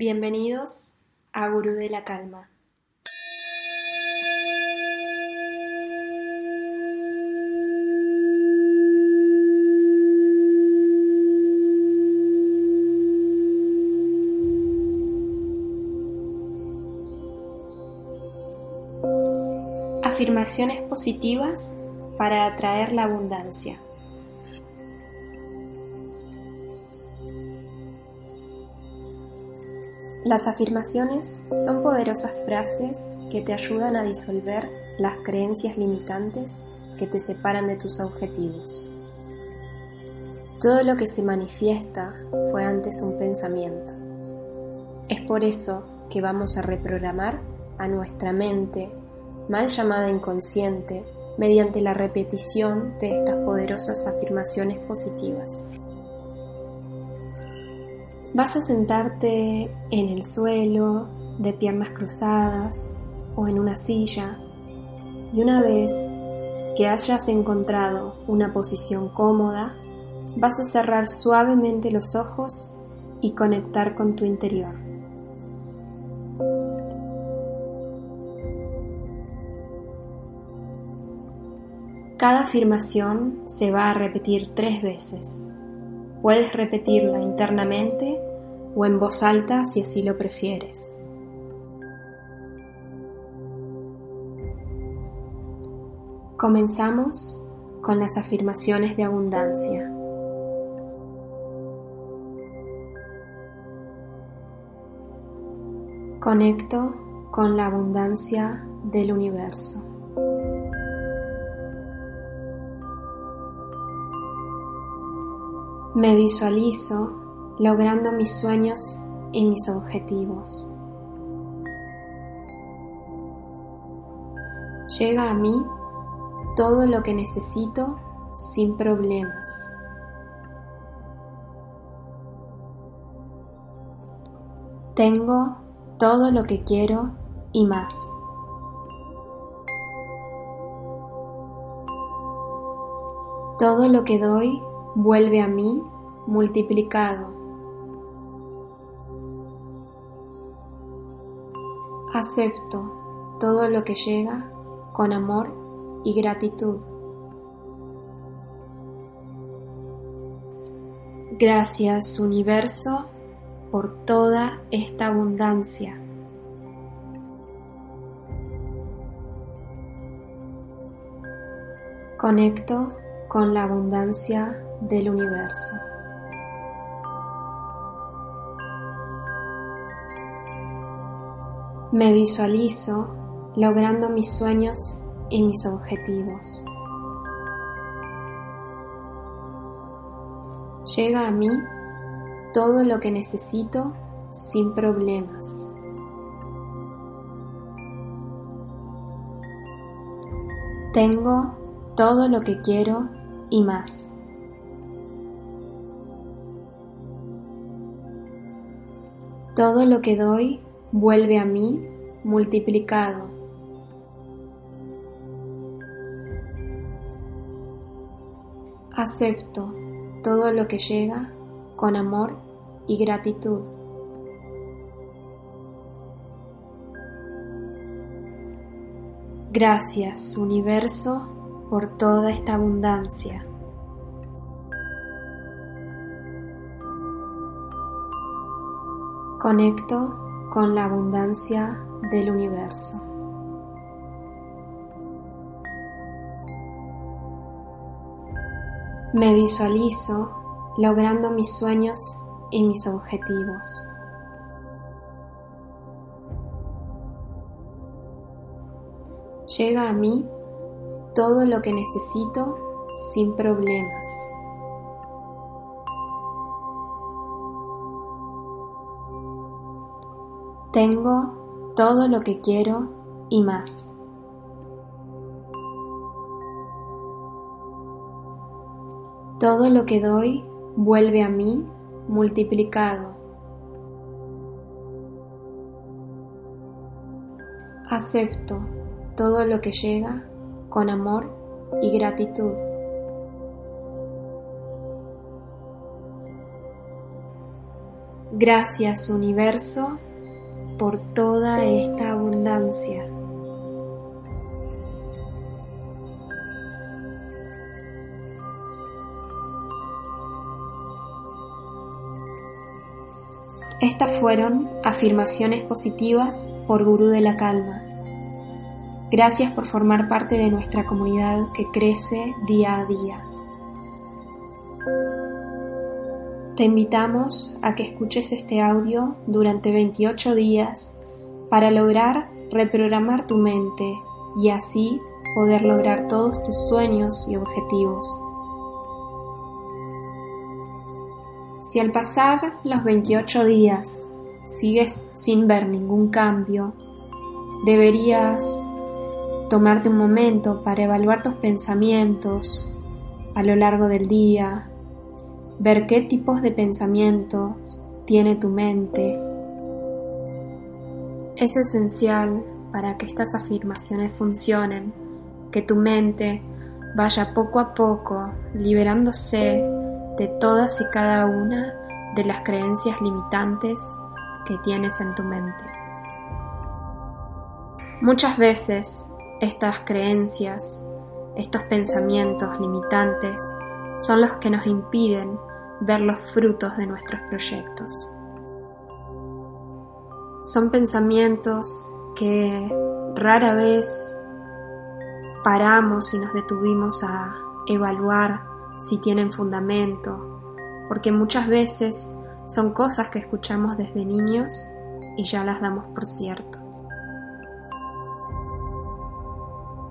Bienvenidos a Gurú de la Calma. Afirmaciones positivas para atraer la abundancia. Las afirmaciones son poderosas frases que te ayudan a disolver las creencias limitantes que te separan de tus objetivos. Todo lo que se manifiesta fue antes un pensamiento. Es por eso que vamos a reprogramar a nuestra mente, mal llamada inconsciente, mediante la repetición de estas poderosas afirmaciones positivas. Vas a sentarte en el suelo, de piernas cruzadas o en una silla y una vez que hayas encontrado una posición cómoda, vas a cerrar suavemente los ojos y conectar con tu interior. Cada afirmación se va a repetir tres veces. Puedes repetirla internamente o en voz alta si así lo prefieres. Comenzamos con las afirmaciones de abundancia. Conecto con la abundancia del universo. Me visualizo logrando mis sueños y mis objetivos. Llega a mí todo lo que necesito sin problemas. Tengo todo lo que quiero y más. Todo lo que doy vuelve a mí multiplicado. Acepto todo lo que llega con amor y gratitud. Gracias universo por toda esta abundancia. Conecto con la abundancia del universo. Me visualizo logrando mis sueños y mis objetivos. Llega a mí todo lo que necesito sin problemas. Tengo todo lo que quiero y más. Todo lo que doy vuelve a mí multiplicado. Acepto todo lo que llega con amor y gratitud. Gracias universo por toda esta abundancia. Conecto con la abundancia del universo. Me visualizo logrando mis sueños y mis objetivos. Llega a mí todo lo que necesito sin problemas. Tengo todo lo que quiero y más. Todo lo que doy vuelve a mí multiplicado. Acepto todo lo que llega con amor y gratitud. Gracias universo por toda esta abundancia. Estas fueron afirmaciones positivas por Gurú de la Calma. Gracias por formar parte de nuestra comunidad que crece día a día. Te invitamos a que escuches este audio durante 28 días para lograr reprogramar tu mente y así poder lograr todos tus sueños y objetivos. Si al pasar los 28 días sigues sin ver ningún cambio, deberías tomarte un momento para evaluar tus pensamientos a lo largo del día, ver qué tipos de pensamientos tiene tu mente. Es esencial para que estas afirmaciones funcionen, que tu mente vaya poco a poco liberándose de todas y cada una de las creencias limitantes que tienes en tu mente. Muchas veces estas creencias, estos pensamientos limitantes son los que nos impiden ver los frutos de nuestros proyectos. Son pensamientos que rara vez paramos y nos detuvimos a evaluar si tienen fundamento, porque muchas veces son cosas que escuchamos desde niños y ya las damos por cierto.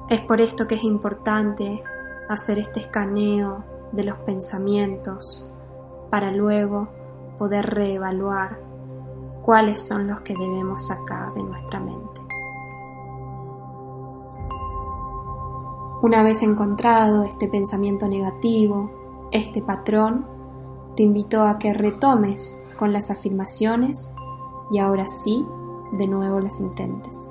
Es por esto que es importante hacer este escaneo de los pensamientos para luego poder reevaluar cuáles son los que debemos sacar de nuestra mente. Una vez encontrado este pensamiento negativo, este patrón, te invito a que retomes con las afirmaciones y ahora sí, de nuevo las intentes.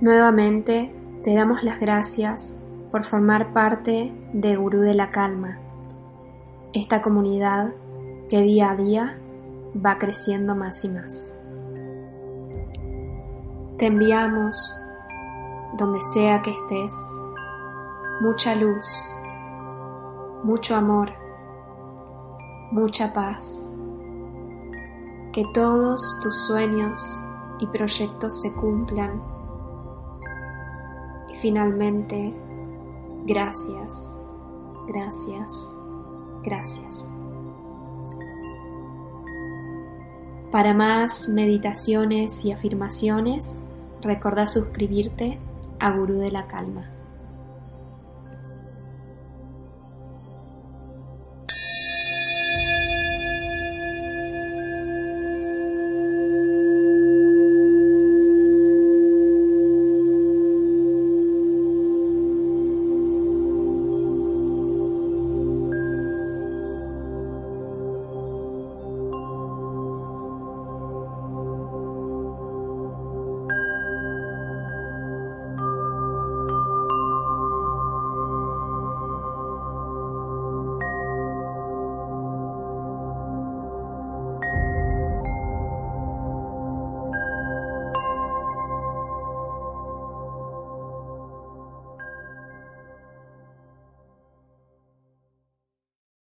Nuevamente te damos las gracias por formar parte de Gurú de la Calma, esta comunidad que día a día va creciendo más y más. Te enviamos, donde sea que estés, mucha luz, mucho amor, mucha paz. Que todos tus sueños y proyectos se cumplan. Finalmente, gracias, gracias, gracias. Para más meditaciones y afirmaciones, recuerda suscribirte a Gurú de la Calma.